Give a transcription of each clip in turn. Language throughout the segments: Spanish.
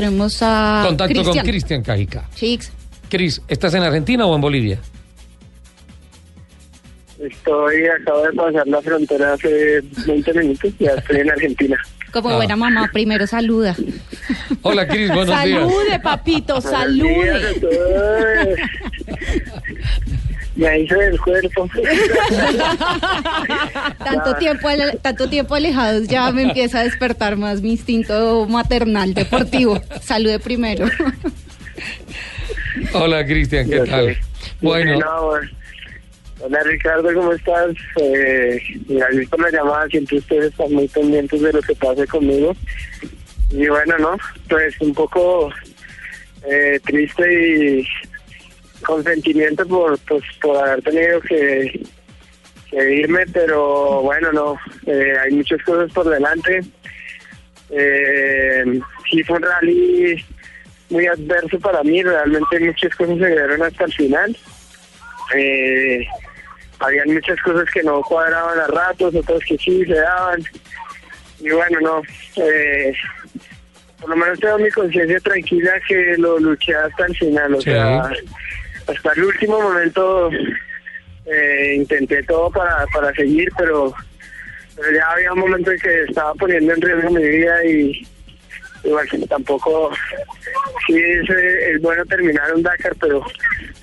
Tenemos a Contacto con Cristian. Cajica. Chicos, Cris, ¿estás en Argentina o en Bolivia? Estoy, acabo de pasar la frontera hace 20 minutos, ya estoy en Argentina. como Ah. buena mamá, primero saluda. Hola, Cris, buenos días. Salude, papito, salude. Me hice del cuerpo. Tanto tiempo, ale- tanto tiempo alejados ya me empieza a despertar más mi instinto maternal deportivo. Salude primero. Hola, Cristian, ¿qué tal? sé. Bueno, No, bueno. Hola Ricardo, ¿cómo estás? Eh, gracias por la llamada, siempre ustedes están muy pendientes de lo que pase conmigo. Y bueno, ¿no? Pues un poco eh, triste y con sentimiento por, pues, por haber tenido que, que irme, pero bueno, no, eh, hay muchas cosas por delante. Eh, sí fue un rally muy adverso para mí, realmente muchas cosas se dieron hasta el final. Eh, habían muchas cosas que no cuadraban a ratos, otras que sí se daban. Y bueno, no, eh, por lo menos tengo mi conciencia tranquila que lo luché hasta el final, o Sí. sea, hasta el último momento eh, intenté todo para, para seguir, pero, pero ya había un momento en que estaba poniendo en riesgo mi vida y, y bueno, tampoco, sí es, eh, es bueno terminar un Dakar, pero,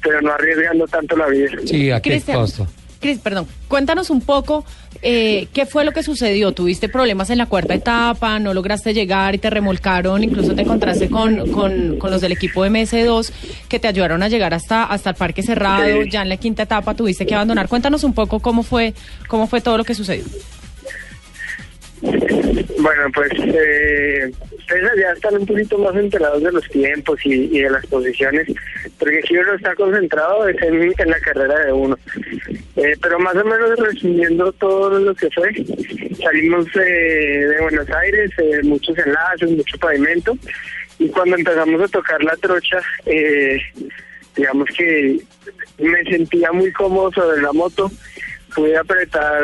pero no arriesgando tanto la vida. sí, ¿a qué costo? Cris, perdón, cuéntanos un poco eh, qué fue lo que sucedió. ¿Tuviste problemas en la cuarta etapa? ¿No lograste llegar y te remolcaron? Incluso te encontraste con, con, con los del equipo MS2 que te ayudaron a llegar hasta, hasta el parque cerrado. Ya en la quinta etapa tuviste que abandonar. Cuéntanos un poco cómo fue, cómo fue todo lo que sucedió. Bueno, pues eh, ya están un poquito más enterados de los tiempos y, de las posiciones, porque aquí uno está concentrado en, la carrera de uno. Eh, pero más o menos resumiendo todo lo que fue, salimos eh, de Buenos Aires, eh, muchos enlaces, mucho pavimento, y cuando empezamos a tocar la trocha, digamos que me sentía muy cómodo sobre la moto, pude apretar,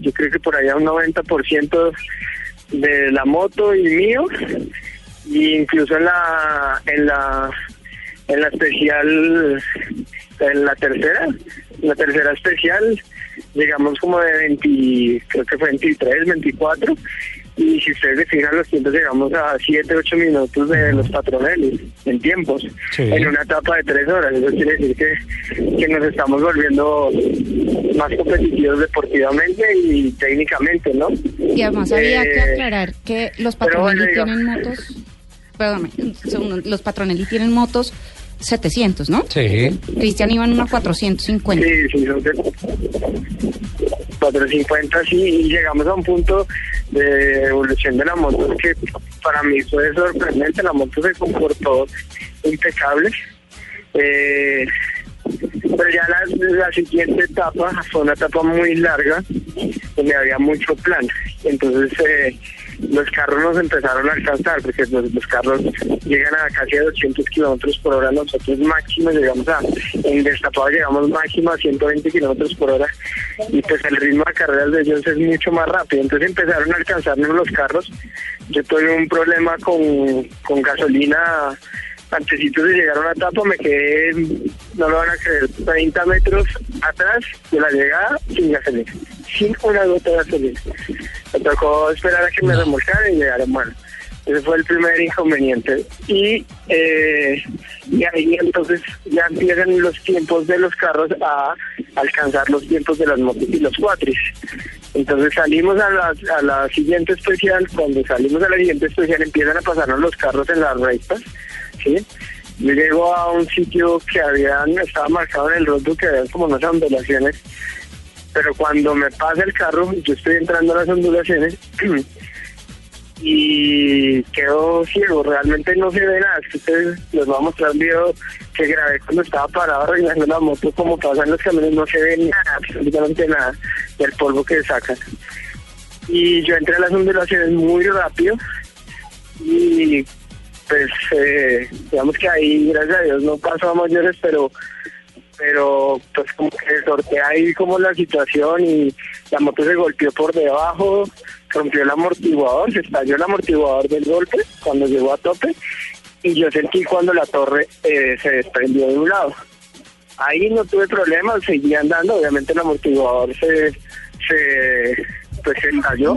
yo creo que por allá un 90% de la moto y mío, y incluso en la, en la, en la especial, en la tercera, la tercera especial, llegamos como de 20, creo que fue 23, 24, y si ustedes se fijan los tiempos llegamos a 7, 8 minutos de los patroneles en tiempos, Sí. en una etapa de 3 horas, eso quiere decir que, que nos estamos volviendo más competitivos deportivamente y técnicamente, ¿no? Y además había que Eh, aclarar que los bueno, digo- tienen motos, perdóname, un segundo, los Patronelli tienen motos 700, ¿no? Sí. Cristian iba en una 450. Sí, sí, 450, sí, y llegamos a un punto de evolución de la moto que para mí fue sorprendente, la moto se comportó impecable. Eh, pero ya la, siguiente etapa fue una etapa muy larga, donde había mucho plan. Entonces eh, los carros nos empezaron a alcanzar, porque los, los carros llegan a casi a 200 kilómetros por hora, nosotros máximo llegamos a, en destapado llegamos máximo a 120 kilómetros por hora, y pues el ritmo de carreras de ellos es mucho más rápido. Entonces empezaron a alcanzarnos los carros. Yo tuve un problema con, con gasolina antecitos de llegar a una etapa me quedé, no lo van a creer, 30 metros atrás de la llegada sin gasolina, sin una gota de gasolina. Me tocó esperar a que me remolcaran y llegaron bueno. Ese fue el primer inconveniente. Y, eh, y ahí entonces ya empiezan los tiempos de los carros a alcanzar los tiempos de las motos y los cuatris. Entonces salimos a la, a la siguiente especial, cuando salimos a la siguiente especial empiezan a pasarnos los carros en las rectas, ¿sí? Yo llego a un sitio que habían, estaba marcado en el roadbook que habían como unas ondulaciones, pero cuando me pasa el carro, yo estoy entrando a las ondulaciones y quedo ciego, realmente no se ve nada, ustedes les voy a mostrar un video que grabé cuando estaba parado arreglando la moto, como pasan los camiones, no se ve nada, absolutamente nada del polvo que sacan. Y yo entré a las ondulaciones muy rápido y pues eh, digamos que ahí, gracias a Dios, no pasó a mayores, pero pero pues como que sorteé ahí como la situación y la moto se golpeó por debajo, rompió el amortiguador, se estalló el amortiguador del golpe cuando llegó a tope y yo sentí cuando la torre eh, se desprendió de un lado. Ahí no tuve problemas, seguí andando, obviamente el amortiguador se pues se estalló,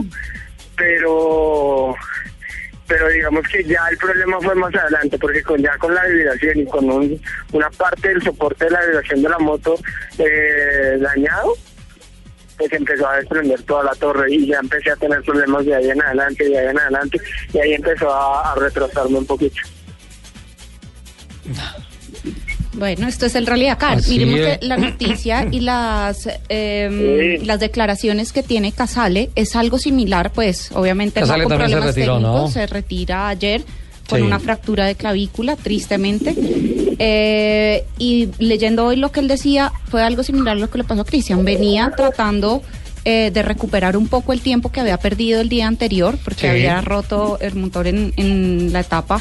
pero pero digamos que ya el problema fue más adelante, porque con ya con la vibración y con un, una parte del soporte de la vibración de la moto eh, dañado, pues empezó a desprender toda la torre y ya empecé a tener problemas de ahí en adelante, de ahí en adelante, y ahí empezó a, a retrasarme un poquito. Bueno, esto es el Rally Dakar. Así Miremos es. la noticia y las eh, Sí. las declaraciones que tiene Casale es algo similar, pues obviamente Casale no con también se problemas ¿no? técnicos, se retira ayer con Sí. una fractura de clavícula, tristemente. Eh, y leyendo hoy lo que él decía, fue algo similar a lo que le pasó a Cristian. Venía tratando eh, de recuperar un poco el tiempo que había perdido el día anterior, porque Sí. había roto el motor en, en la etapa.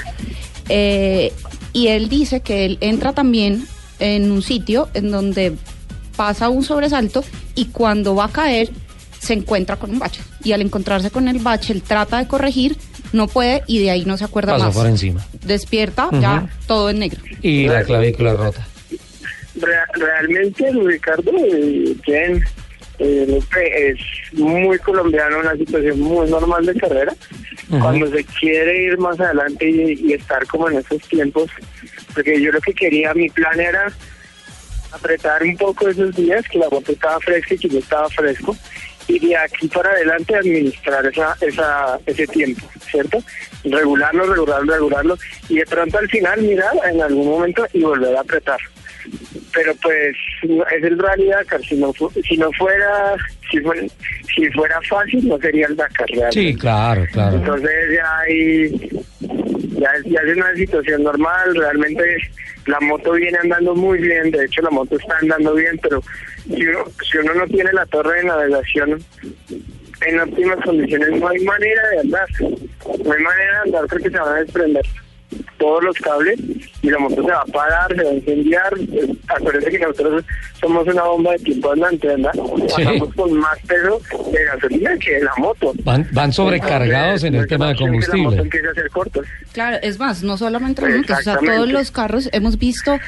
Eh, y él dice que él entra también en un sitio en donde pasa un sobresalto y cuando va a caer se encuentra con un bache. Y al encontrarse con el bache, él trata de corregir, no puede y de ahí no se acuerda Pasó más. por encima. Despierta, ya todo en negro. Y la clavícula rota. Rea- realmente Ricardo eh, bien eh, es muy colombiano una situación muy normal de carrera cuando se quiere ir más adelante y, y estar como en esos tiempos porque yo lo que quería mi plan era apretar un poco esos días que la moto estaba fresca y que yo estaba fresco y de aquí para adelante administrar esa, esa, ese tiempo, ¿cierto? Regularlo, regularlo, regularlo y de pronto al final mirar en algún momento y volver a apretar. Pero pues es el Rally Dakar, si no, si no fuera, si fuera, si fuera fácil no sería el Dakar realmente. Sí, claro, claro. Entonces ya hay, ya, ya es una situación normal, realmente la moto viene andando muy bien, de hecho la moto está andando bien, pero si uno, si uno no tiene la torre de navegación en óptimas condiciones no hay manera de andar, no hay manera de andar porque se van a desprender todos los cables y la moto se va a parar, se va a incendiar. Acuérdense que nosotros somos una bomba de tiempo andante, ¿verdad? Pasamos con más peso de gasolina que de la moto. Van, van sobrecargados en el tema de combustible. Claro, es más, no solamente los motos, o sea, todos los carros, hemos visto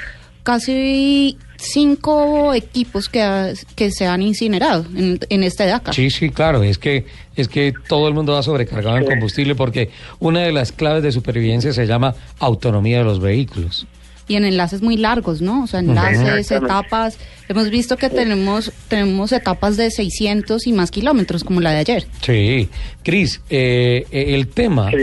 casi cinco equipos que, ha- que se han incinerado en, en este Dakar. Sí, sí, claro, es que es que todo el mundo va sobrecargado en Sí. combustible porque una de las claves de supervivencia se llama autonomía de los vehículos. Y en enlaces muy largos, ¿no? O sea, enlaces, etapas. Hemos visto que tenemos tenemos etapas de 600 y más kilómetros, como la de ayer. Sí, Cris, eh, el tema Sí,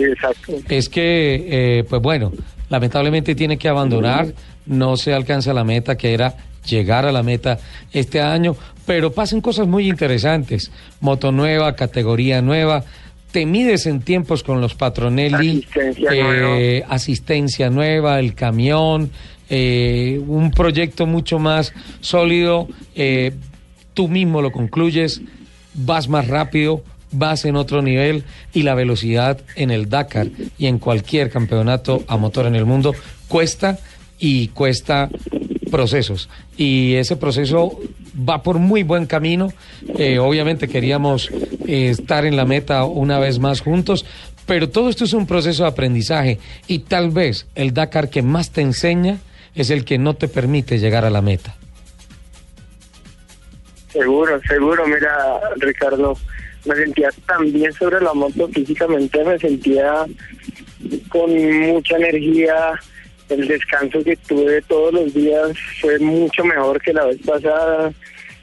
es que, eh, pues bueno, lamentablemente tiene que abandonar, no se alcanza la meta que era llegar a la meta este año, pero pasan cosas muy interesantes, moto nueva, categoría nueva, te mides en tiempos con los Patronelli, Asistencia eh, asistencia nueva, el camión, eh, un proyecto mucho más sólido, eh, tú mismo lo concluyes, vas más rápido, vas en otro nivel y la velocidad en el Dakar y en cualquier campeonato a motor en el mundo cuesta y cuesta procesos y ese proceso va por muy buen camino Eh, obviamente queríamos eh, estar en la meta una vez más juntos pero todo esto es un proceso de aprendizaje y tal vez el Dakar que más te enseña es el que no te permite llegar a la meta Seguro, seguro. Mira, Ricardo, me sentía tan bien sobre la moto físicamente, me sentía con mucha energía. El descanso que tuve todos los días fue mucho mejor que la vez pasada.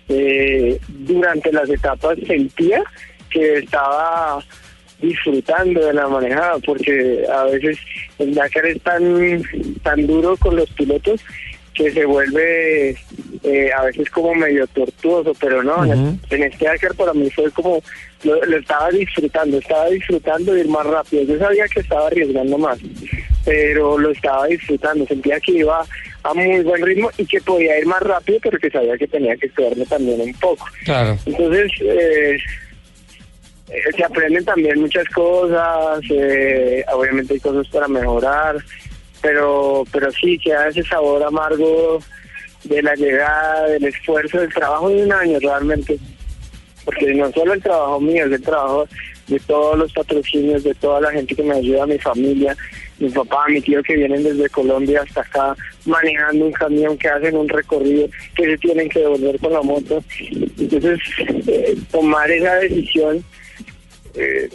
Eh, durante las etapas sentía que estaba disfrutando de la manejada porque a veces el Dakar es tan tan duro con los pilotos que se vuelve eh, a veces como medio tortuoso, pero no, en- Ujú. en este Dakar para mí fue como, lo, lo estaba disfrutando, estaba disfrutando de ir más rápido, yo sabía que estaba arriesgando más, pero lo estaba disfrutando, sentía que iba a muy buen ritmo y que podía ir más rápido, pero que sabía que tenía que cuidarme también un poco. claro Entonces, eh, se aprenden también muchas cosas, eh, obviamente hay cosas para mejorar, pero pero sí queda ese sabor amargo de la llegada, del esfuerzo, del trabajo de un año realmente. Porque no solo el trabajo mío, es el trabajo de todos los patrocinios, de toda la gente que me ayuda, mi familia, mi papá, mi tío que vienen desde Colombia hasta acá manejando un camión que hacen un recorrido que se tienen que devolver con la moto. Entonces, eh, tomar esa decisión, eh,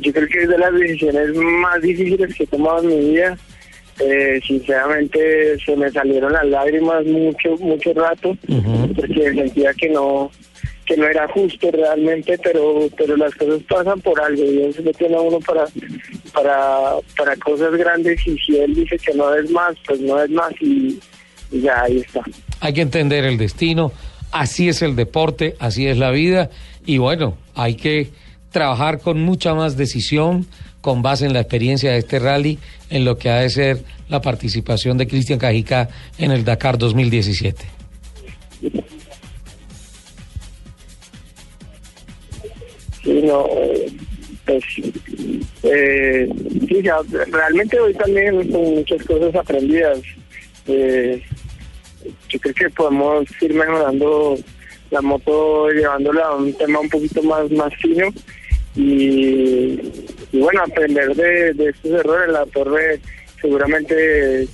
yo creo que es de las decisiones más difíciles que he tomado en mi vida. Eh, sinceramente se me salieron las lágrimas mucho mucho rato porque sentía que no que no era justo realmente, pero pero las cosas pasan por algo Dios le tiene a uno para para para cosas grandes y si él dice que no es más, pues no es más y, y ya ahí está. Hay que entender el destino, así es el deporte, así es la vida y bueno, hay que trabajar con mucha más decisión con base en la experiencia de este rally en lo que ha de ser la participación de Cristian Cajica en el Dakar 2017. No, pues, eh, sí, ya, realmente hoy también son muchas cosas aprendidas. Eh, yo creo que podemos ir mejorando la moto, llevándola a un tema un poquito más, más fino y, y bueno, aprender de, de estos errores. La torre seguramente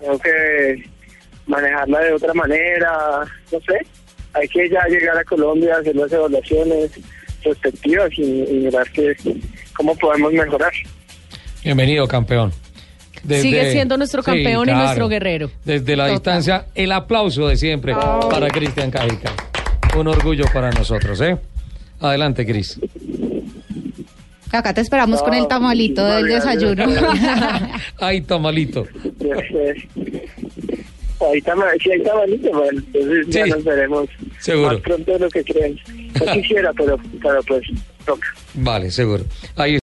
tengo que manejarla de otra manera, no sé. Hay que ya llegar a Colombia, hacer las evaluaciones respectivas y, y mirar que, cómo podemos mejorar. Bienvenido, campeón. Desde- Sigue siendo nuestro Sí, campeón y nuestro guerrero. Desde la Total. distancia, el aplauso de siempre para Cristian Cajica. Un orgullo para nosotros, ¿eh? Adelante, Cris. Acá te esperamos con el tamalito No, del desayuno. Ay, tamalito. Ahí está, sí, ahí está malito, bueno, entonces ya nos veremos seguro. más pronto de lo que creen. No quisiera, pero, pero pues toca. Vale, seguro. Ahí